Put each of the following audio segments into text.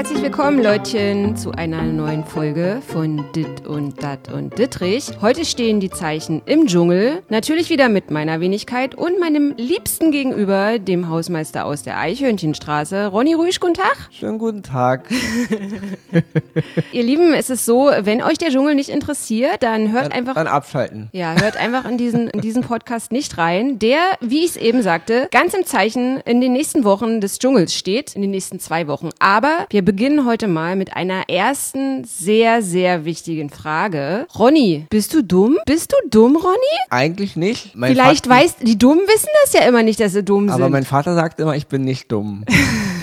Herzlich willkommen, Leutchen, zu einer neuen Folge von Dit und Dat und Dittrich. Heute stehen die Zeichen im Dschungel. Natürlich wieder mit meiner Wenigkeit und meinem liebsten Gegenüber, dem Hausmeister aus der Eichhörnchenstraße, Ronny Rüsch. Guten Tag. Schönen guten Tag. Ihr Lieben, es ist so, wenn euch der Dschungel nicht interessiert, dann hört Dann, einfach. dann abschalten. Ja, hört einfach in diesen, in diesen Podcast nicht rein, der, wie ich es eben sagte, ganz im Zeichen in den nächsten Wochen des Dschungels steht, in den nächsten zwei Wochen. Aber wir beginnen heute mal mit einer ersten sehr, sehr wichtigen Frage. Ronny, bist du dumm? Bist du dumm, Ronny? Eigentlich nicht. Mein Vielleicht Vater, weißt, die Dummen wissen das ja immer nicht, dass sie dumm Aber sind. mein Vater sagt immer, ich bin nicht dumm.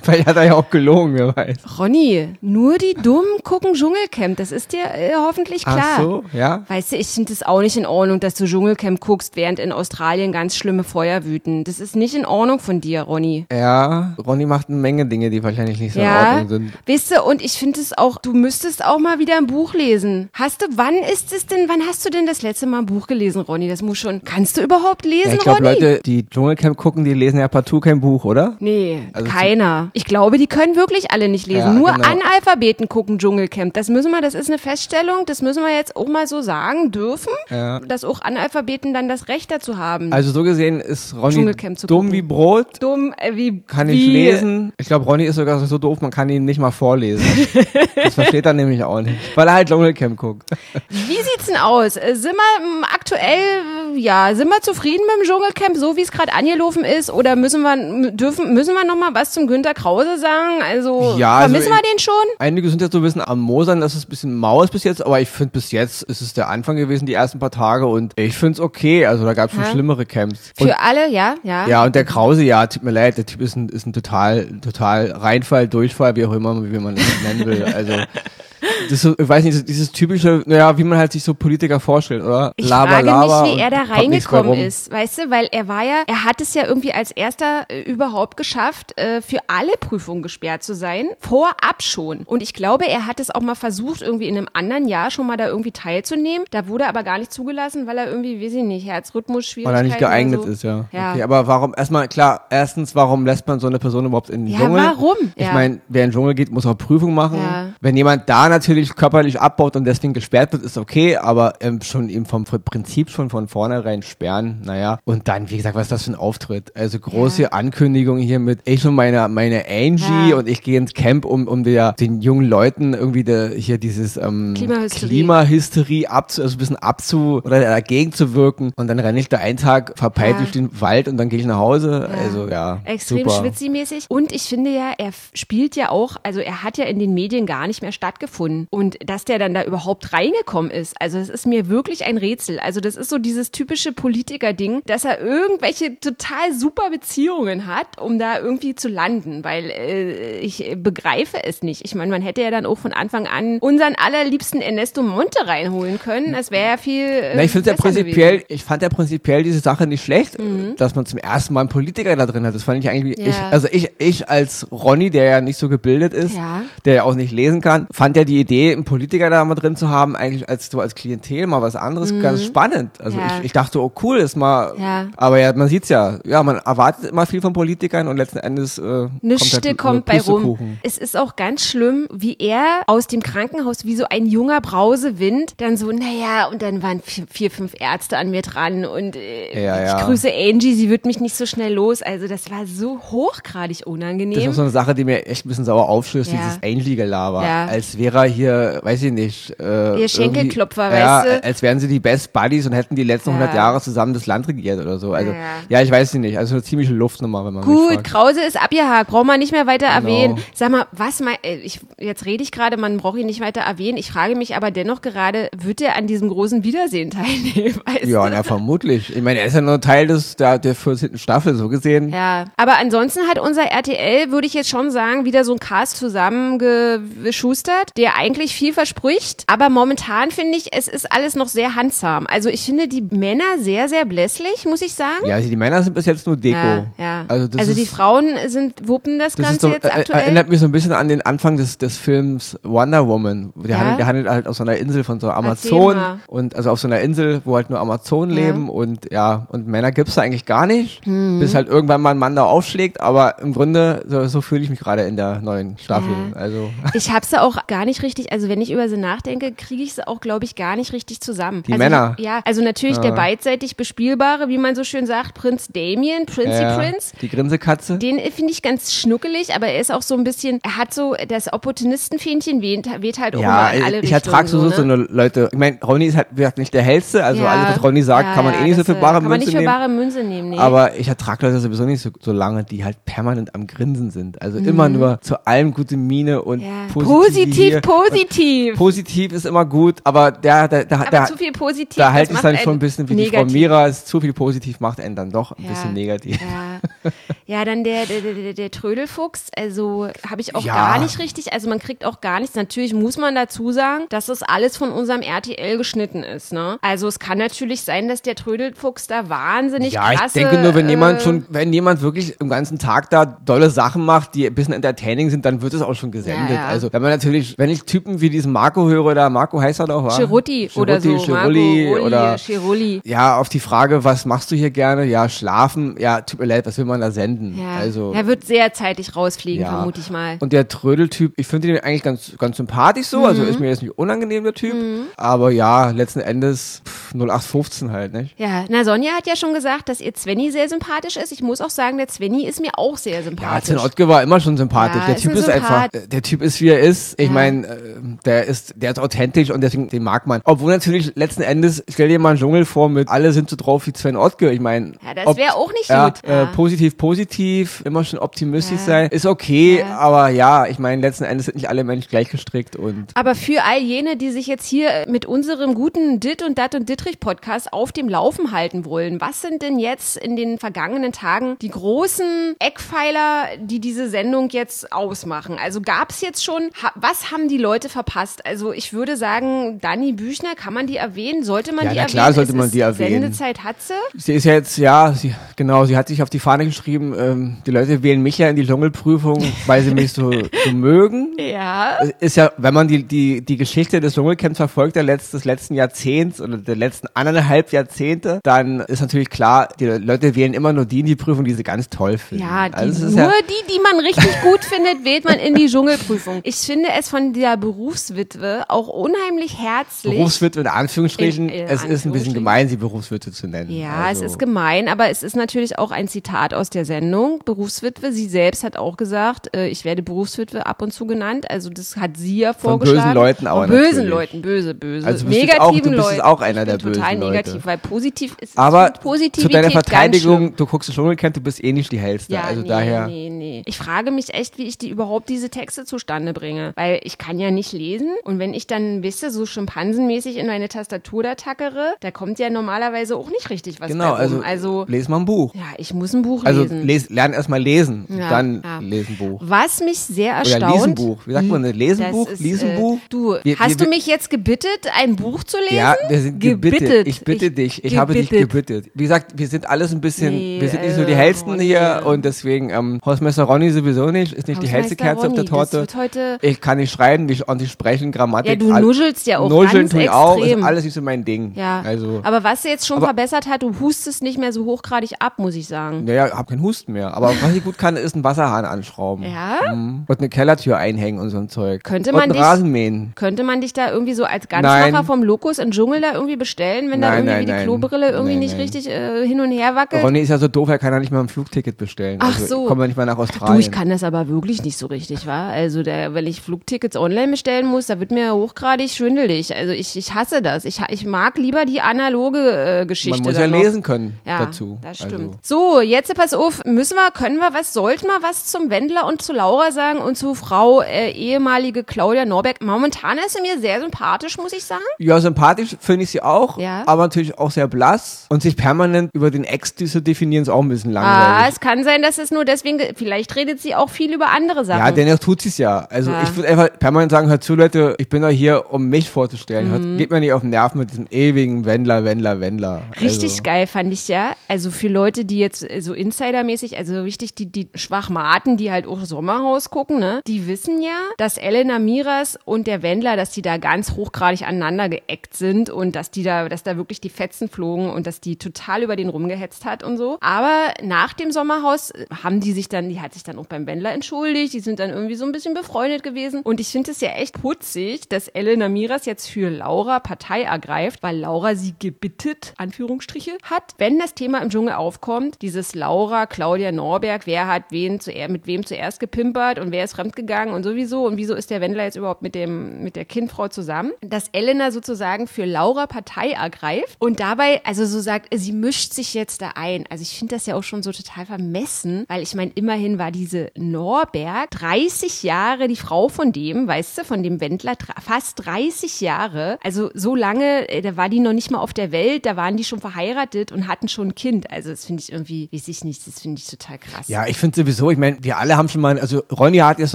Vielleicht hat er ja auch gelogen, wer weiß. Ronny, nur die Dummen gucken Dschungelcamp. Das ist dir äh, hoffentlich klar. Ach so, ja. Weißt du, ich finde es auch nicht in Ordnung, dass du Dschungelcamp guckst, während in Australien ganz schlimme Feuer wüten. Das ist nicht in Ordnung von dir, Ronny. Ja, Ronny macht eine Menge Dinge, die wahrscheinlich nicht so in Ja, Ordnung sind. weißt du, und ich finde es auch, du müsstest auch mal wieder ein Buch lesen. Hast du, wann ist es denn, wann hast du denn das letzte Mal ein Buch gelesen, Ronny? Das muss schon, kannst du überhaupt lesen, Ja, ich glaube, Ronny? Leute, die Dschungelcamp gucken, die lesen ja partout kein Buch, oder? Nee, Also keiner. Ich glaube, die können wirklich alle nicht lesen. Ja, Nur genau. Analphabeten gucken Dschungelcamp. Das müssen wir, das ist eine Feststellung, das müssen wir jetzt auch mal so sagen dürfen, Ja. dass auch Analphabeten dann das Recht dazu haben. Also so gesehen ist Ronny dumm gucken. wie Brot, Dumm, äh, wie, kann wie, nicht lesen. Ich glaube, Ronny ist sogar so doof, man kann ihn nicht mal vorlesen. das versteht er nämlich auch nicht, weil er halt Dschungelcamp guckt. Wie sieht's denn aus? Äh, Sind wir ähm, aktuell, äh, ja, sind wir zufrieden mit dem Dschungelcamp, so wie es gerade angelaufen ist? Oder müssen wir, dürfen, müssen wir noch mal was zum Günter Krause sagen? Also, Ja, also vermissen wir ich- den schon? Einige sind jetzt so ein bisschen am Mosern, dass es ein bisschen mau ist bis jetzt, aber ich finde bis jetzt ist es der Anfang gewesen, die ersten paar Tage und ich finde es okay. Also da gab es schon schlimmere Camps. Und, Für alle, ja, ja. ja, und der Krause, ja, tut mir leid, der Typ ist ein, ist ein total, total Reinfall, Durchfall, wie auch immer, wie man das nennen will. Also das so, ich weiß nicht, dieses typische, naja, wie man halt sich so Politiker vorstellt, oder? Ich Laber, frage laber mich, wie er da reingekommen ist, weißt du, weil er war ja, er hat es ja irgendwie als erster äh, überhaupt geschafft, äh, für alle Prüfungen gesperrt zu sein, vorab schon. Und ich glaube, er hat es auch mal versucht, irgendwie in einem anderen Jahr schon mal da irgendwie teilzunehmen. Da wurde er aber gar nicht zugelassen, weil er irgendwie, weiß ich nicht, Herzrhythmus Weil Schwierigkeiten er nicht geeignet so. ist, ja. Ja. Okay, aber warum, erstmal, klar, erstens, warum lässt man so eine Person überhaupt in den Ja, Dschungel? warum? Ich Ja. meine, wer in den Dschungel geht, muss auch Prüfung machen. Ja. Wenn jemand da natürlich körperlich abbaut und deswegen gesperrt wird, ist okay, aber ähm, schon eben vom Prinzip schon von vornherein sperren, naja. Und dann, wie gesagt, was ist das für ein Auftritt? Also große Ja. Ankündigung hier mit ich und meine, meine Angie Ja. und ich gehe ins Camp, um, um der, den jungen Leuten irgendwie der, hier dieses ähm, Klimahysterie. Klimahysterie abzu, also ein bisschen abzu oder dagegen zu wirken. Und dann renne ich da einen Tag verpeilt Ja. durch den Wald und dann gehe ich nach Hause. Also ja, Extrem super. schwitzimäßig. Und ich finde ja, er spielt ja auch, also er hat ja in den Medien gar nicht mehr stattgefunden. Und dass der dann da überhaupt reingekommen ist, also das ist mir wirklich ein Rätsel. Also das ist so dieses typische Politiker-Ding, dass er irgendwelche total super Beziehungen hat, um da irgendwie zu landen, weil äh, ich begreife es nicht. Ich meine, man hätte ja dann auch von Anfang an unseren allerliebsten Ernesto Monte reinholen können. Das wäre ja viel. Äh, Na, ich finde ja prinzipiell, gewesen. ich fand ja prinzipiell diese Sache nicht schlecht, dass man zum ersten Mal einen Politiker da drin hat. Das fand ich eigentlich, Mhm. Ja. ich, also ich, ich als Ronny, der ja nicht so gebildet ist, Ja. der ja auch nicht lesen kann, fand ja die Idee, einen Politiker da mal drin zu haben, eigentlich als so als Klientel mal was anderes, ganz spannend. Also Mhm. Ja. ich, ich dachte, oh cool, ist mal, Ja. aber ja, man sieht's ja, ja, man erwartet immer viel von Politikern und letzten Endes äh, Nichts kommt, halt kommt bei rum. Es ist auch ganz schlimm, wie er aus dem Krankenhaus, wie so ein junger Brausewind, dann so, naja, und dann waren vier, fünf Ärzte an mir dran und äh, Ja, ich grüße Angie, sie wird mich nicht so schnell los. Also das war so hochgradig Das ist unangenehm. so eine Sache, die mir echt ein bisschen sauer aufstößt, Ja. dieses Angie-Gelaber. Ja. Als wäre er hier, weiß ich nicht, äh, Ihr Schenkelklopfer, ja, weißt du? als wären sie die Best Buddies und hätten die letzten Ja. 100 Jahre zusammen das Land regiert oder so. Also, Ja, ja, ich weiß nicht. Also eine ziemliche Luftnummer, wenn man Gut. Krause ist abgehakt, braucht man nicht mehr weiter Genau. erwähnen. Sag mal, was mein, äh, ich, jetzt rede ich gerade, man braucht ihn nicht weiter erwähnen. Ich frage mich aber dennoch gerade, wird er an diesem großen Wiedersehen teilnehmen? Weißt Ja, na, vermutlich. Ich meine, er ist ja nur Teil des, der, der 14. Staffel, so gesehen. Ja, aber ansonsten hat unser RTL, würde ich jetzt schon sagen, wieder so ein Cast zusammengeschustert, der der eigentlich viel verspricht. Aber momentan finde ich, es ist alles noch sehr handsam. Also ich finde die Männer sehr, sehr blässlich, muss ich sagen. Ja, also die Männer sind bis jetzt nur Deko. Ja, ja. Also, also ist, die Frauen sind wuppen das, das Ganze so, jetzt äh, aktuell. erinnert mich so ein bisschen an den Anfang des, des Films Wonder Woman. Der, Ja? handelt, der handelt halt auf so einer Insel von so Amazon mal. und also auf so einer Insel, wo halt nur Amazonen leben und ja, und Männer gibt's da eigentlich gar nicht, Hm. bis halt irgendwann mal ein Mann da aufschlägt, aber im Grunde, so, so fühle ich mich gerade in der neuen Staffel. Ja. Also Ich habe sie auch gar nicht richtig, also wenn ich über sie nachdenke, kriege ich sie auch, glaube ich, gar nicht richtig zusammen. Die also Männer? Ich, ja, also natürlich der beidseitig bespielbare, wie man so schön sagt, Prinz Damien, Princy ja, Prince. die Grinsekatze. Den finde ich ganz schnuckelig, aber er ist auch so ein bisschen, er hat so, das Opportunistenfähnchen weht, weht halt auch Ja, immer in alle ich Richtungen. ertrage so, so, so ne? eine Leute. Ich meine, Ronny ist halt wie gesagt, nicht der hellste, also Ja. alles, was Ronny sagt, Ja, kann man ja, eh nicht so für äh, bare Kann man Münze nicht für nehmen. bare Münze nehmen, nee. Aber ich ertrage Leute sowieso nicht so, so lange, die halt permanent am Grinsen sind. Also immer nur zu allem gute Miene und Mhm. ja. positiv. Positiv, positiv. Ist immer gut, aber der, der, der, aber der zu viel positiv. da halte ich macht dann schon ein bisschen wie die Frau negativ. Mira, es zu viel positiv macht einen dann doch ein Ja. bisschen negativ. Ja. ja, dann der, der, der, der Trödelfuchs, also habe ich auch Ja. gar nicht richtig, also man kriegt auch gar nichts. Natürlich muss man dazu sagen, dass das alles von unserem RTL geschnitten ist. Ne? Also es kann natürlich sein, dass der Trödelfuchs da wahnsinnig Ja, ich krasse, denke nur, wenn jemand äh, schon, wenn jemand wirklich im ganzen Tag da dolle Sachen macht, die ein bisschen entertaining sind, dann wird es auch schon gesendet. Ja, ja. Also, wenn man natürlich, wenn ich Typen wie diesen Marco höre, oder Marco heißt er doch, wa? Cherutti oder so, Cherutti, Marco oder Cherulli. ja, auf die Frage, was machst du hier gerne? Ja, schlafen. Ja, tut mir leid, was will man da senden? Ja. Also, er wird sehr zeitig rausfliegen, ja. vermute ich mal. Und der Trödeltyp, ich finde ihn eigentlich ganz, ganz sympathisch so, also Mhm. ist mir jetzt nicht unangenehm, der Typ. Aber ja, letzten Endes pff, 0815 halt, nicht? Ja, na Sonja hat ja schon gesagt, dass ihr Zwenny sehr sympathisch ist. Ich muss auch sagen, der Zwenny ist mir auch sehr Ja, sympathisch. Zen Ottke war immer schon sympathisch. Ja, der ist Typ ein ist einfach, äh, der Typ ist wie er ist. Ich Ja. meine, äh, der ist, der ist authentisch und deswegen, den mag man. Obwohl natürlich letzten Endes, stell dir mal einen Dschungel vor mit, alle sind so drauf wie Sven Ottke. Ich meine, Ja, das wäre auch nicht ja, gut. Äh, Ja. positiv, positiv, immer schon optimistisch sein, ist okay, aber ja, ich meine, letzten Endes sind nicht alle Menschen gleich gestrickt und Aber für all jene, die sich jetzt hier mit unserem guten Dit und Dat und Dittrich Podcast auf dem Laufen halten wollen, was sind denn jetzt in den vergangenen Tagen die großen Eckpfeiler, die diese Sendung jetzt ausmachen? Also gab es jetzt schon, was haben die Leute verpasst? Also ich würde sagen, Dani Büchner, kann man die erwähnen? Sollte man Ja, die na erwähnen? klar sollte Es man die erwähnen. Sendezeit hat sie. sie ist ja jetzt, ja, sie, genau, sie hat sich auf die Fahne geschrieben, ähm, die Leute wählen mich ja in die Dschungelprüfung, weil sie mich so, so mögen. Ja. ist ja, wenn man die, die, die Geschichte des Dschungelcamps verfolgt, der letzt, des letzten Jahrzehnts oder der letzten anderthalb Jahrzehnte, dann ist natürlich klar, die Leute wählen immer nur die in die Prüfung, die sie ganz toll finden. Ja, die, also nur ja, die, die man richtig gut findet, wählt man in die Dschungelprüfung. Ich finde es von der Berufswitwe auch unheimlich herzlich. Berufswitwe in Anführungsstrichen, In- in es ist ein bisschen Anführungsstrichen. gemein, sie Berufswitwe zu nennen. Ja, also, es ist gemein, aber es ist natürlich auch ein Zitat aus der Sendung. Berufswitwe, sie selbst hat auch gesagt, äh, ich werde Berufswitwe ab und zu genannt. Also das hat sie ja Von vorgeschlagen. bösen Leuten aber Von bösen natürlich. Leuten, böse, böse. Also Negativen auch- du bist Leuten. auch einer der bösen total Leute. negativ, weil positiv ist Aber Positivität zu deiner. Verteidigung, du guckst das Dschungelcamp, du bist eh nicht die hellste. Ja, also nee, daher. nee, nee. Ich frage mich echt, wie ich die überhaupt diese Texte zustande bringe. Weil ich kann ja nicht lesen. Und wenn ich dann, wisst ihr, so schimpansenmäßig in meine Tastatur da tackere, da kommt ja normalerweise auch nicht richtig was Genau, also, also les mal ein Buch. ja, ich muss ein Buch Also lesen. les, lern erstmal lesen, und Ja, dann ja. lesen Buch. Was mich sehr Oder erstaunt. Lesenbuch. Wie sagt man, Lesenbuch? das ist, Lesenbuch? Äh, du, Wir- hast wir- du mich jetzt gebittet, ein Buch zu lesen? Ja, wir sind gebittet. Gebittet. Ich bitte Ich- dich. Ich habe dich gebittet. gebittet. Wie gesagt, wir sind alles ein bisschen, Nee, wir sind nicht so äh, die hellsten Ronny. hier und deswegen, ähm, Hausmeister Ronny sowieso nicht, ist nicht die hellste Kerze auf der Ronny, Torte. Ich kann nicht schreiben, nicht ordentlich sprechen, Grammatik. Ja, du all- nuschelst ja auch Nuscheln ganz tue ich auch, ist alles nicht so mein Ding. Ja, Also, aber was jetzt schon Aber- verbessert hat, du hustest nicht mehr so hochgradig ab, muss ich sagen. naja, hab keinen Husten mehr. Aber was ich gut kann, ist einen Wasserhahn anschrauben. Ja? Mhm. Und eine Kellertür einhängen und so ein Zeug. Könnte und man dich- Rasen mähen. Könnte man dich da irgendwie so als Ganzmacher Nein. vom Lokus in Dschungel da irgendwie bestellen, wenn da Nein, irgendwie nein, die nein. Klobrille irgendwie nicht richtig äh, hin und her wackelt? Ronny ist ja so doof, er kann ja nicht mal ein Flugticket bestellen. Ach also, so. Kommen wir nicht mal nach Australien. Du, ich kann das aber wirklich nicht so richtig, wa? Also, der, wenn ich Flugtickets online bestellen muss, da wird mir hochgradig schwindelig. Also, ich, ich hasse das. Ich, ich mag lieber die analoge äh, Geschichte. Man muss ja noch. lesen können Ja, dazu. das stimmt. Also, So, jetzt pass auf, müssen wir, können wir was, sollten wir was zum Wendler und zu Laura sagen und zu Frau äh, ehemalige Claudia Norbeck? Momentan ist sie mir sehr sympathisch, muss ich sagen. ja, sympathisch finde ich sie auch, Ja. aber natürlich auch sehr blass. Und sich permanent über den Ex zu definieren, ist auch ein bisschen Ah, langweilig. es kann sein, dass es nur deswegen, ge- vielleicht redet sie auch viel über andere Sachen. ja, dennoch tut sie es ja. Also Ja. ich würde einfach permanent sagen, hört zu, Leute, ich bin doch hier, um mich vorzustellen. Hört, geht mir nicht auf den Nerven mit diesem ewigen Wendler, Wendler, Wendler. Richtig also. geil fand ich ja. Also für Leute, die jetzt äh, so Insidermäßig, also richtig die, die Schwachmaten, die halt auch Sommerhaus gucken, ne, die wissen ja, dass Elena Miras und der Wendler, dass die da ganz hochgradig aneinander geeckt sind und dass die da, dass da wirklich die Fetzen flogen und dass die total über den rumgehetzt hat und so. Aber nach dem Sommerhaus äh, haben die sich dann, die hat sich dann auch beim Wendler entschuldigt, die sind dann irgendwie so ein bisschen befreundet gewesen. Und ich finde es ja echt putzig, dass Elena Miras jetzt für Laura Partei ergreift, weil Laura sie gebittet, Anführungsstriche, hat, wenn das Thema im Dschungel aufkommt, dieses Laura, Claudia Norberg, wer hat wen zuer mit wem zuerst gepimpert und wer ist fremdgegangen und sowieso und wieso ist der Wendler jetzt überhaupt mit dem, mit der Kindfrau zusammen, dass Elena sozusagen für Laura Partei ergreift und dabei, also so sagt, sie mischt sich jetzt da ein. Also ich finde das ja auch schon so total vermessen, weil ich meine, immerhin war diese Norberg 30 Jahre die Frau von dem, weißt du, von dem Wendler, fast 30 Jahre. Also so lange, äh, da war die noch nicht mal auf der Welt, da waren die schon verheiratet und hatten schon ein Kind. Also das finde ich irgendwie, weiß ich nicht, das finde ich total krass. Ja, ich finde sowieso, ich meine, wir alle haben schon mal, also Ronny hat jetzt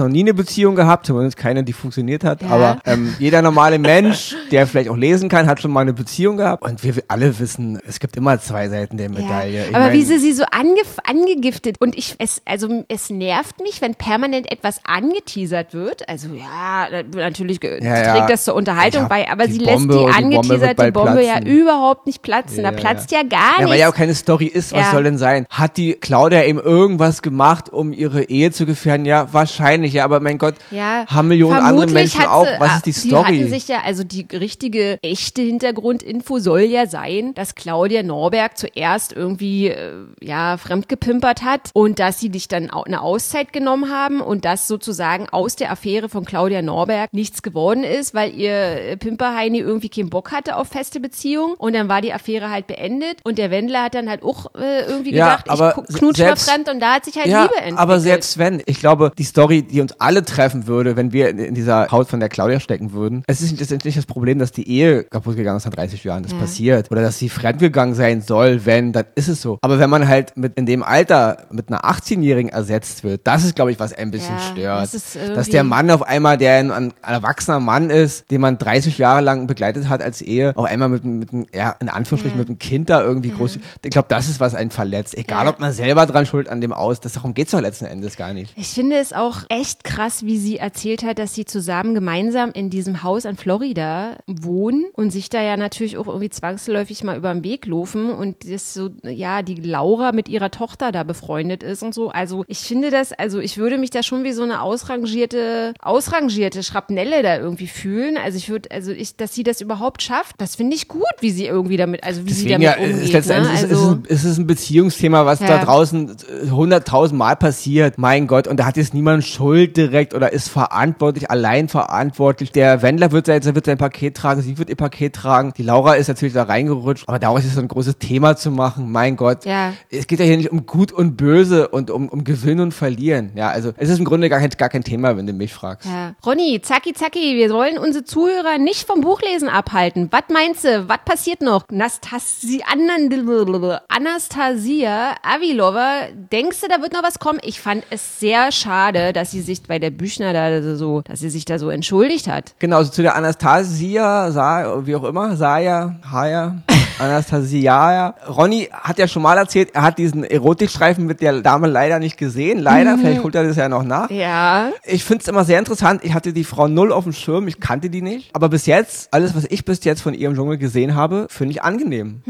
noch nie eine Beziehung gehabt, zumindest keine, die funktioniert hat, Ja. aber ähm, jeder normale Mensch, der vielleicht auch lesen kann, hat schon mal eine Beziehung gehabt und wir alle wissen, es gibt immer zwei Seiten der Medaille. Ich aber mein, wie sie sie so angef angegiftet und ich es also es nervt mich, wenn permanent etwas angeteasert wird. Also ja, natürlich ge- Ja, ja. trägt das zur Unterhaltung Ja, bei, aber die sie lässt Bombe die und die Bombe angeteaserte bald Bombe, ja überhaupt nicht platzen. Ja, da platzt ja, gar Ja, weil nichts. ja auch keine Story ist, was Ja. soll denn sein? Hat die Claudia eben irgendwas gemacht, um ihre Ehe zu gefährden? Ja, wahrscheinlich, ja, aber mein Gott, Ja, haben Millionen andere Menschen hat auch. sie- Was ist die Sie Story? hatten sich ja, also die richtige, echte Hintergrundinfo soll ja sein, dass Claudia Norberg zuerst irgendwie, äh, ja, fremdgepimpert hat und dass sie dich dann au- eine Auszeit genommen haben und dass sozusagen aus der Affäre von Claudia Norberg nichts geworden ist, weil ihr äh, Pimperheini irgendwie keinen Bock hatte auf feste Beziehungen und dann war die Affäre halt beendet und der Wendler hat dann halt auch äh, irgendwie Ja, gedacht, aber ich knutsch mal selbst- fremd und da hat sich halt ja, Liebe entwickelt. aber selbst wenn, ich glaube, die Story, die uns alle treffen würde, wenn wir in, in dieser Haut von der Claudia stecken würden, es ist ist nicht das Problem, dass die Ehe kaputt gegangen ist nach 30 Jahren, das Ja. passiert. Oder dass sie fremdgegangen sein soll, wenn, dann ist es so. Aber wenn man halt mit in dem Alter mit einer 18-Jährigen ersetzt wird, das ist, glaube ich, was ein bisschen stört. dass der Mann auf einmal, der ein, ein erwachsener Mann ist, den man 30 Jahre lang begleitet hat als Ehe, auf einmal mit, einem- mit einem, ja, in Anführungsstrichen, Ja. mit einem Kind da irgendwie groß. Ich glaube, das ist, was einen verletzt. Egal, Ja. ob man selber dran schuld an dem aus, das, darum geht's doch letzten Endes gar nicht. Ich finde es auch echt krass, wie sie erzählt hat, dass sie zusammen gemeinsam in diesem Haus an Florida wohnen und sich da ja natürlich auch irgendwie zwangsläufig mal über den Weg laufen und das so, ja, die Laura mit ihrer Tochter da befreundet ist und so. Also ich finde das, also ich würde mich da schon wie so eine ausrangierte, ausrangierte Schrapnelle da irgendwie fühlen. Also ich würde, also ich, dass sie das überhaupt schafft, das finde ich gut, wie sie irgendwie damit, also wie Deswegen sie ja, damit ist umgeht. letztendlich ne? ist, ist, also, es- ist es ein Beziehungsthema, was Ja. da draußen äh, hunderttausend Mal passiert. Mein Gott, und da hat jetzt niemand Schuld direkt oder ist verantwortlich, allein verantwortlich. Der Wendler wird, sein- wird sein Paket tragen, sie wird ihr Paket tragen. Die Laura ist natürlich da reingerutscht, aber daraus ist so ein großes Thema zu machen. Mein Gott, Ja. es geht ja hier nicht um Gut und Böse und um, um Gewinn und Verlieren. Ja, also es ist im Grunde gar kein, gar kein Thema, wenn du mich fragst. Ja. Ronny, zacki zacki, wir wollen unsere Zuhörer nicht vom Buchlesen abhalten. Was meinst du? Was passiert noch? Anastasia Avilova, denkst du, da wird noch was kommen? Ich fand es sehr schade, dass sie sich bei der Büchner da so, dass sie sich da so entschuldigt hat. Genau, also zu der Anastasia, Sa wie auch immer, Saya, Haya, Anastasia. Ronny hat ja schon mal erzählt, er hat diesen Erotikstreifen mit der Dame leider nicht gesehen. Leider, vielleicht holt er das ja noch nach. Ja. Ich finde es immer sehr interessant. Ich hatte die Frau null auf dem Schirm, ich kannte die nicht. Aber bis jetzt, alles, was ich bis jetzt von ihrem Dschungel gesehen habe, finde ich angenehm.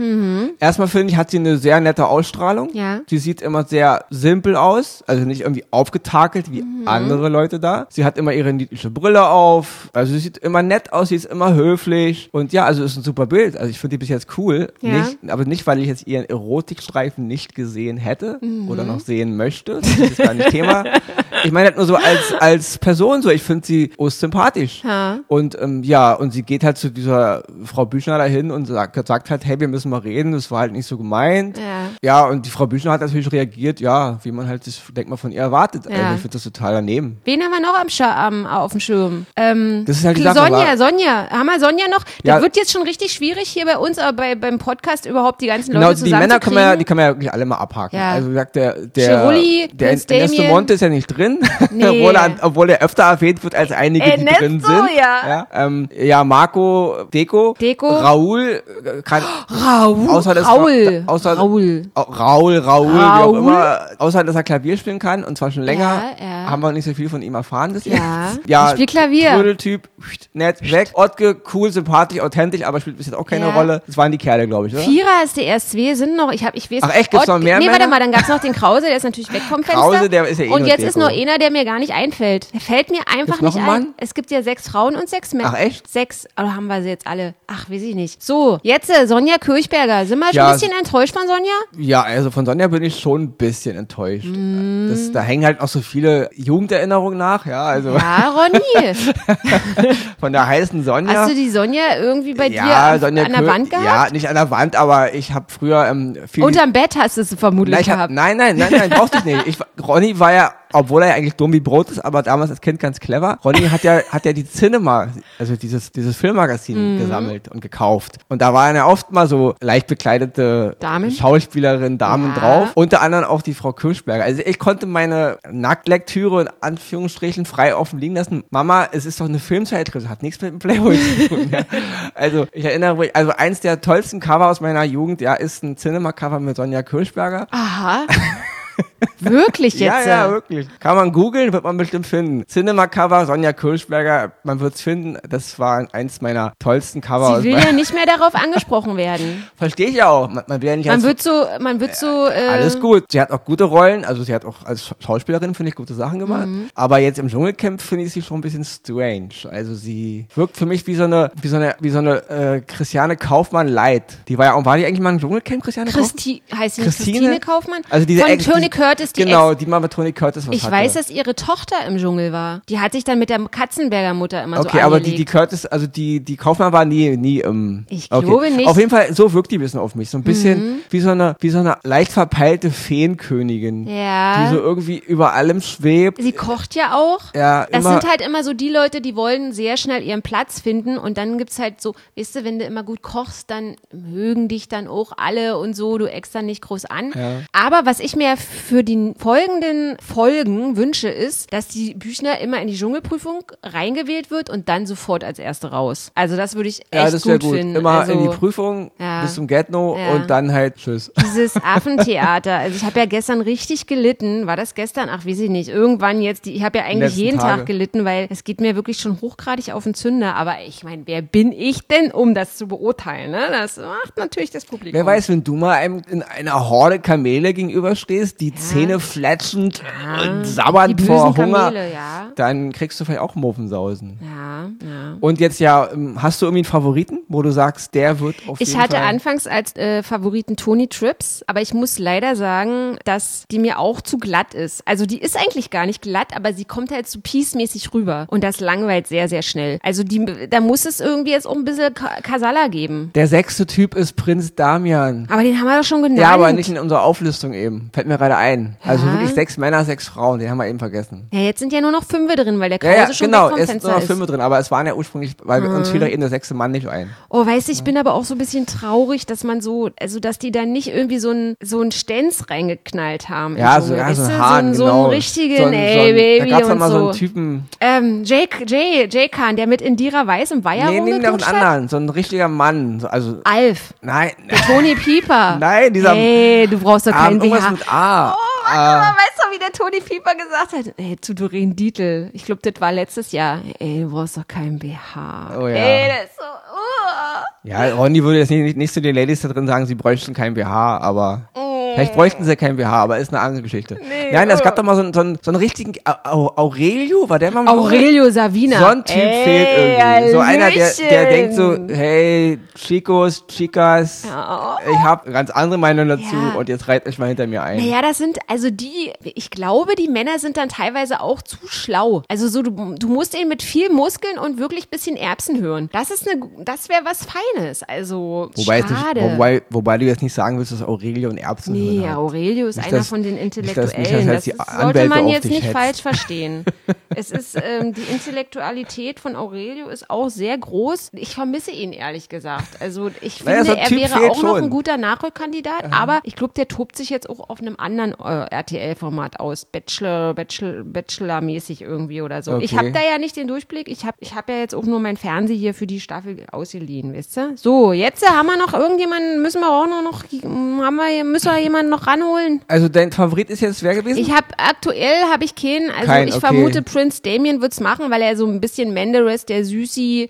Erstmal finde ich, hat sie eine sehr nette Ausstrahlung. Ja. Sie sieht immer sehr simpel aus, also nicht irgendwie aufgetakelt wie andere Leute da. Sie hat immer ihre niedliche Brille auf, also sie sieht immer nett aus, sie ist immer höflich und ja, also ist ein super Bild. Also ich finde die bis jetzt cool, Ja. nicht, aber nicht, weil ich jetzt ihren Erotikstreifen nicht gesehen hätte oder noch sehen möchte. Das ist gar nicht Thema. Ich meine halt nur so als als Person so. Ich finde sie sympathisch. Ja. Und ähm, ja, und sie geht halt zu dieser Frau Büchner dahin und sagt, sagt halt, hey, wir müssen mal reden, das war halt nicht so gemeint. Ja. Ja, und die Frau Büchner hat natürlich reagiert, ja, wie man halt das, denkt man, von ihr erwartet. Ja. Also ich finde das total daneben. Wen haben wir noch am Scha am, auf dem Schirm? Ähm, Das ist halt die Sache, Sonja? Sonja. Haben wir Sonja noch? Das Ja. wird jetzt schon richtig schwierig hier bei uns, aber bei, beim Podcast überhaupt die ganzen Genau, Leute die Männer können wir, die können wir ja wirklich alle mal abhaken. Ja. Also wie gesagt, der, der, Chirulli, der Prinz Ernesto. Monte ist ja nicht drin, Nee. obwohl, er, obwohl er öfter erwähnt wird als einige, die Ernesto, drin sind. ja. Ja, ähm, ja Marco Deco, Deco. Raoul, äh, kann, Raul. Außer das- Raul. außer- Raul. Au- Raul, Raul, wie auch Raul. immer, außer dass er Klavier spielen kann und zwar schon länger, Ja, ja. haben wir nicht so viel von ihm erfahren bis Ja. jetzt. Ja, Ich spiel Klavier. Trödeltyp, nett, weg, Ottke, cool, sympathisch, authentisch, aber spielt bis jetzt auch keine. Rolle. Das waren die Kerle, glaube ich, oder? Vierer ist der erst, zwei sind noch, ich hab, ich weiß. Ach echt, gibt's noch Ott- mehr Nee, warte Männer? mal, dann gab's noch den Krause, der ist natürlich weg vom Fenster. Krause, der ist ja eh Und nur jetzt ist Deko. Noch einer, der mir gar nicht einfällt. Der fällt mir einfach nicht ein ein. Es gibt ja sechs Frauen und sechs Männer. Ach, echt? Sechs, oder haben wir sie jetzt alle? Ach, weiß ich nicht. So, jetzt äh, Sonja Kirchberger. Sind wir schon Ja, ein bisschen enttäuscht von Sonja? Ja, also von Sonja bin ich schon ein bisschen enttäuscht. Mm. Das, da hängen halt auch so viele Jugenderinnerungen nach, ja, also Ja, Ronny. von der heißen Sonja. Hast du die Sonja irgendwie bei ja, dir Sonja an der Kö- Wand gehabt? Ja, nicht an der Wand, aber ich habe früher ähm, viel Unterm Bett hast du sie vermutlich Nein, ich hab, gehabt. nein, nein, nein, nein, brauchst du nicht. Ich, Ronny war ja, obwohl er ja eigentlich dumm wie Brot ist, aber damals als Kind ganz clever. Ronny hat ja, hat ja die Cinema, also dieses, dieses Filmmagazin Mhm. gesammelt und gekauft. Und da waren ja oft mal so leicht bekleidete Damen? Schauspielerinnen, Damen Ja. drauf. Unter anderem auch die Frau Kirschberger. Also ich konnte meine Nacktlektüre in Anführungsstrichen frei offen liegen lassen. Mama, es ist doch eine Filmzeitschrift, hat nichts mit dem Playboy zu tun. Ja. Also ich erinnere mich, also eins der tollsten Cover aus meiner Jugend, ja, ist ein Cinema-Cover mit Sonja Kirschberger. Aha. Wirklich jetzt? Ja, ja, wirklich. Kann man googeln, wird man bestimmt finden. Cinema Cover, Sonja Kirschberger, man wird's finden. Das war eins meiner tollsten Cover. Sie will ja nicht mehr darauf angesprochen werden. Verstehe ich auch. Man, man will ja nicht Man wird so, man wird so, äh, alles gut. Sie hat auch gute Rollen, also sie hat auch als Schauspielerin, finde ich, gute Sachen gemacht. Mhm. Aber jetzt im Dschungelcamp finde ich sie schon ein bisschen strange. Also sie wirkt für mich wie so eine, wie so eine, wie so eine äh, Christiane Kaufmann Light. Die war ja auch, war die eigentlich mal im Dschungelcamp, Christiane Kaufmann? Christi, heißt sie Christine? Christine Kaufmann? Also diese Von Ex- Tony Curtis, die Genau, Ex. die Tony Curtis was Ich hatte. weiß, dass ihre Tochter im Dschungel war. Die hat sich dann mit der Katzenberger Mutter immer Okay, so aber die, die Curtis, also die, die Kaufmann war nie, nie im. Ich okay. glaube nicht. Mhm. Auf jeden Fall, so wirkt die ein bisschen auf mich. So ein bisschen wie so eine, wie so eine leicht verpeilte Feenkönigin. Ja. Die so irgendwie über allem schwebt. Sie kocht ja auch. Ja, Das sind halt immer so die Leute, die wollen sehr schnell ihren Platz finden und dann gibt's halt so, weißt du, wenn du immer gut kochst, dann mögen dich dann auch alle und so, du eckst dann nicht groß an. Ja. Aber was ich mir für die folgenden Folgen wünsche, ist, dass die Büchner immer in die Dschungelprüfung reingewählt wird und dann sofort als Erste raus. Also das würde ich echt ja, das gut, gut. finden. Immer also, in die Prüfung Ja. bis zum Get-No Ja. und dann halt Tschüss. dieses Affentheater. Also ich habe ja gestern richtig gelitten. War das gestern? Ach, weiß ich nicht. Irgendwann jetzt. Die, ich habe ja eigentlich jeden Tage. Tag gelitten, weil es geht mir wirklich schon hochgradig auf den Zünder. Aber ich meine, wer bin ich denn, um das zu beurteilen? Ne? Das macht natürlich das Publikum. Wer weiß, wenn du mal einem, in einer Horde Kamele gegenüberstehst, die Zähne fletschend und Die sabbernd bösen vor Hunger, Kamele, ja. dann kriegst du vielleicht auch Muffensausen. Ja, ja. Und jetzt ja, ähm, hast du irgendwie einen Favoriten, wo du sagst, der wird auf Ich jeden hatte Fall anfangs als äh, Favoriten Tony Trips, aber ich muss leider sagen, dass die mir auch zu glatt ist. Also die ist eigentlich gar nicht glatt, aber sie kommt halt so peacemäßig rüber und das langweilt sehr, sehr schnell. Also die, da muss es irgendwie jetzt auch ein bisschen Ka- Kasala geben. Der sechste Typ ist Prinz Damian. Aber den haben wir doch schon genannt. Ja, aber nicht in unserer Auflistung eben. Fällt mir gerade ein. Also Ja. wirklich sechs Männer, sechs Frauen, den haben wir eben vergessen. Ja, jetzt sind ja nur noch fünf drin, weil der Ja, Krause ja, schon genau, weg vom es sind Fenster nur noch. Filme drin, aber es waren ja ursprünglich, weil uns fiel doch eben der sechste Mann nicht ein. Oh, weißt du, ich bin aber auch so ein bisschen traurig, dass man so, also dass die da nicht irgendwie so ein so ein Stenz reingeknallt haben. Ja, so, ja, so ein? Hahn, so, genau. so einen richtigen, so ein, ey, Baby Da gab's und dann mal so. einen Typen, ähm, Jake, Jay, Jay Khan, der mit Indira Weiß im Weiher nee, nee, noch einen anderen, so ein richtiger Mann. So, also, Alf, nein, Tony Pieper. Nein, dieser- Hey, du brauchst doch ah, keinen BH. mit A. Oh, Ah. Aber weißt du, wie der Tony Pieper gesagt hat? Ey, zu Doreen Dietl. Ich glaube, das war letztes Jahr. Ey, du brauchst doch keinen BH. Oh ja. Ey, das ist so, uh. Ja, Ronny würde jetzt nicht, nicht zu den Ladies da drin sagen, sie bräuchten kein BH, aber. Vielleicht bräuchten sie kein BH, aber ist eine andere Geschichte. Nee, Nein, es oh. gab doch mal so, einen- so, einen, so einen richtigen Au- Aurelio, war der mal Aurelio Savina. So ein Typ Ey, fehlt irgendwie. So einer, der, der Hallöchen. denkt so, hey, Chicos, Chicas, Ja. ich habe ganz andere Meinung dazu Ja. und jetzt reiht euch mal hinter mir ein. Naja, das sind, also die, ich glaube, die Männer sind dann teilweise auch zu schlau. Also so, du, du musst ihn mit viel Muskeln und wirklich bisschen Erbsen hören. Das ist eine, das wäre was Feines. Also, Wobei, es nicht, schade. wobei, wobei du jetzt nicht sagen willst, dass Aurelio und Erbsen Nee, Nee, hat. Aurelio ist Nicht, einer dass- von den nicht, Intellektuellen. das Das, jetzt die ist- sollte man jetzt nicht hetzt. falsch verstehen. es ist, ähm, die Intellektualität von Aurelio ist auch sehr groß. Ich vermisse ihn, ehrlich gesagt. Also ich Naja, finde, ein er Typ wäre auch noch schon. ein guter Nachrückkandidat, aber ich glaube, der tobt sich jetzt auch auf einem anderen äh, RTL-Format aus. Bachelor, Bachelor, Bachelor-mäßig irgendwie oder so. Ich Okay. habe da ja nicht den Durchblick. Ich habe ich hab ja jetzt auch nur mein Fernseher hier für die Staffel ausgeliehen, weißt du? So, jetzt haben wir noch irgendjemanden, müssen wir auch noch, noch haben wir, müssen wir jemanden noch ranholen? Also dein Favorit ist jetzt wer gewesen? Ich habe aktuell habe ich keinen, also Keinen, ich okay. vermute Prince Damien wird's machen, weil er so ein bisschen Menderes, der Süßi.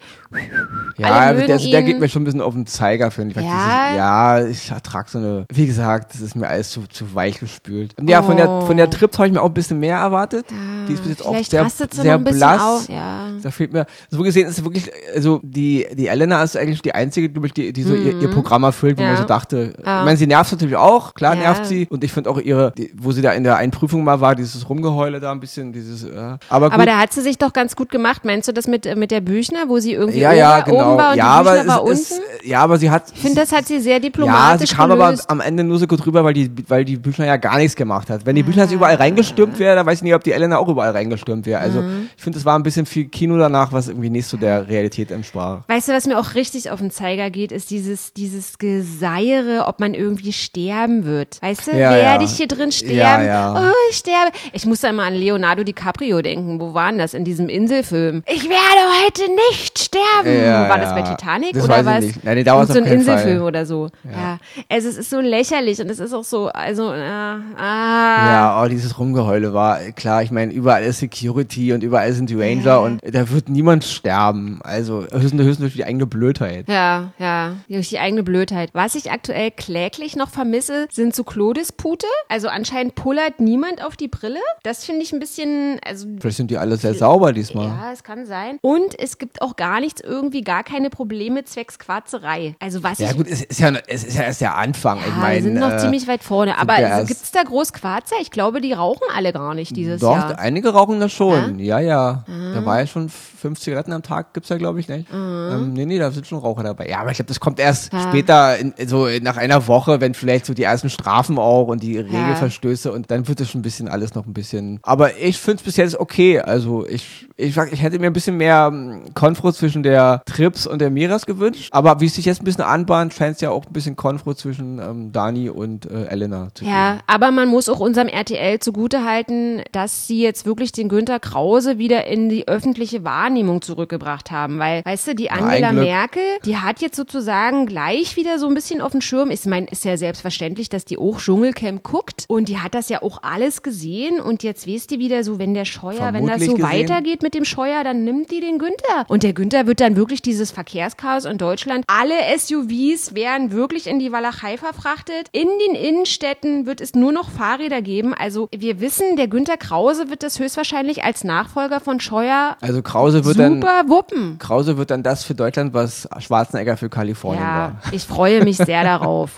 ja, also der, der geht mir schon ein bisschen auf den Zeiger, finde ich. Ja? Dieses, ja, ich ertrag so eine, wie gesagt, das ist mir alles zu, zu weich gespült. Ja, von der, Oh. von der Trips habe ich mir auch ein bisschen mehr erwartet. die ist bis jetzt auch sehr, sehr blass. auf. Ja. Da fehlt mir, so gesehen ist es wirklich, also die, die Elena ist eigentlich die einzige, glaube ich, die, die so ihr, ihr Programm erfüllt, wo Mhm. Ja. man so dachte. Ja. Ich meine, sie nervt natürlich auch, klar Ja. nervt sie. Und ich finde auch ihre, die, wo sie da in der einen Prüfung mal war, dieses Rumgeheule da ein bisschen, dieses, äh, aber gut. Aber da hat sie sich doch ganz gut gemacht. Meinst du das mit, äh, mit der Büchner, wo sie irgendwie ja, ja, genau. oben war und ja, die aber Büchner war es, unten? es, ja, aber sie hat, Ich finde, das hat sie sehr ja, diplomatisch sie kam aber gelöst. am Ende nur so gut rüber, weil die, weil die Büchner ja gar nichts gemacht hat. Wenn die Büchner jetzt überall reingestürmt wäre, dann weiß ich nicht, ob die Elena auch überall reingestürmt wäre. Also, Mhm. ich finde, es war ein bisschen viel Kino danach, was irgendwie nicht so der Realität entsprach. Weißt du, was mir auch richtig auf den Zeiger geht, ist dieses, dieses Geseiere, ob man irgendwie sterben wird. Weißt du, Ja, werde ja. ich hier drin sterben? Ja. Oh, ich sterbe. Ich muss da mal an Leonardo DiCaprio denken. Wo war denn das in diesem Inselfilm? Ich werde heute nicht sterben. War das bei. Titanic Das oder was? nicht. Nein, nee, da war es so ein Inselfilm Fall. oder so. Ja. Also es ist so lächerlich und es ist auch so, also, äh, ah. Ja, oh, dieses Rumgeheule war klar. Ich meine, überall ist Security und überall sind die Ranger und da wird niemand sterben. Also höchstens, höchstens durch die eigene Blödheit. Ja, ja, durch die eigene Blödheit. Was ich aktuell kläglich noch vermisse, sind so Klodispute. Also anscheinend pullert niemand auf die Brille. Das finde ich ein bisschen, also Vielleicht sind die alle sehr sauber diesmal. ja, es kann sein. Und es gibt auch gar nichts, irgendwie gar keine Probleme zwecks Quarzerei. Also was Ja ich gut, es ist ja, es ist ja erst der Anfang. ich ja, meine, wir sind noch äh, ziemlich weit vorne. Aber ja erst- gibt es da groß Quarzer? Ich glaube, die rauchen alle gar nicht dieses Doch, Jahr. einige rauchen das schon. Ja, ja. Da war ja schon fünf Zigaretten am Tag, gibt's ja, glaube ich, nicht. Ähm, nee, nee, da sind schon Raucher dabei. Ja, aber ich glaube, das kommt erst Ja. später, in, so nach einer Woche, wenn vielleicht so die ersten Strafen auch und die Regelverstöße und dann wird es schon ein bisschen alles noch ein bisschen. Aber ich finde es bis jetzt okay. Also ich, ich, sag, ich hätte mir ein bisschen mehr ähm, Konfro zwischen der Trips und der Miras gewünscht. Aber wie es sich jetzt ein bisschen anbahnt, scheint es ja auch ein bisschen Konfro zwischen ähm, Dani und äh, Elena zu geben. Ja, aber man muss auch unserem RTL zugutehalten, dass sie jetzt wirklich den Günter Krause wieder in die öffentliche Wahrnehmung zurückgebracht haben. Weil, weißt du, die Angela. Merkel, die hat jetzt sozusagen gleich wieder so ein bisschen auf dem Schirm. Ich meine, ist ja selbstverständlich, dass die auch Dschungelcamp guckt. Und die hat das ja auch alles gesehen. Und jetzt weißt du wieder so, wenn der Scheuer, wenn das Vermutlich so gesehen. weitergeht mit dem Scheuer, dann nimmt die den Günther. Und der Günther wird dann wirklich dieses Verkehrschaos in Deutschland. Alle SUVs werden wirklich in die Walachei verfrachtet. In den Innenstädten wird es nur noch Fahrräder geben. Also wir wissen, der Günther Krause wird das höchstwahrscheinlich als Nachfolger von Scheuer Also Krause wird dann super wuppen. Krause wird dann das für Deutschland, was Schwarzenegger für Kalifornien Ja, war. ich freue mich sehr darauf.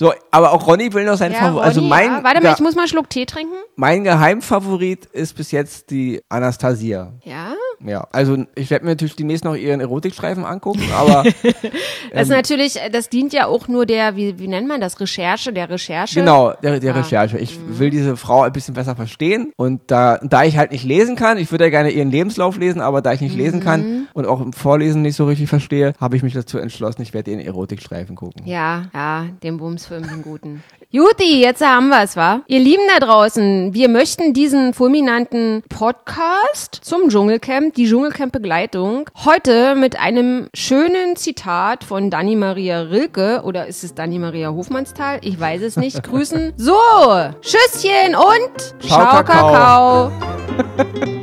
So, aber auch Ronny will noch sein Ja, Favorit. Also mein, ja. Warte mal, ich muss mal einen Schluck Tee trinken. mein Geheimfavorit ist bis jetzt die Anastasia. Ja. Ja, also ich werde mir natürlich demnächst noch ihren Erotikstreifen angucken, aber Das Ähm. ist natürlich, das dient ja auch nur der, wie, wie nennt man das, Recherche, der Recherche. genau, der, der Ah. Recherche. Ich will diese Frau ein bisschen besser verstehen und da, da ich halt nicht lesen kann, ich würde ja gerne ihren Lebenslauf lesen, aber da ich nicht lesen Mhm. kann und auch im Vorlesen nicht so richtig verstehe, habe ich mich dazu entschlossen, ich werde ihren Erotikstreifen gucken. Ja, ja, den Bumsfilm, den guten. Juti, jetzt haben wir es, wa? Ihr Lieben da draußen, wir möchten diesen fulminanten Podcast zum Dschungelcamp, die Dschungelcamp-Begleitung, heute mit einem schönen Zitat von Dani Maria Rilke, oder ist es Dani Maria Hofmannsthal? Ich weiß es nicht, grüßen. So, Tschüsschen und Ciao, Ciao, Kakao. Kakao.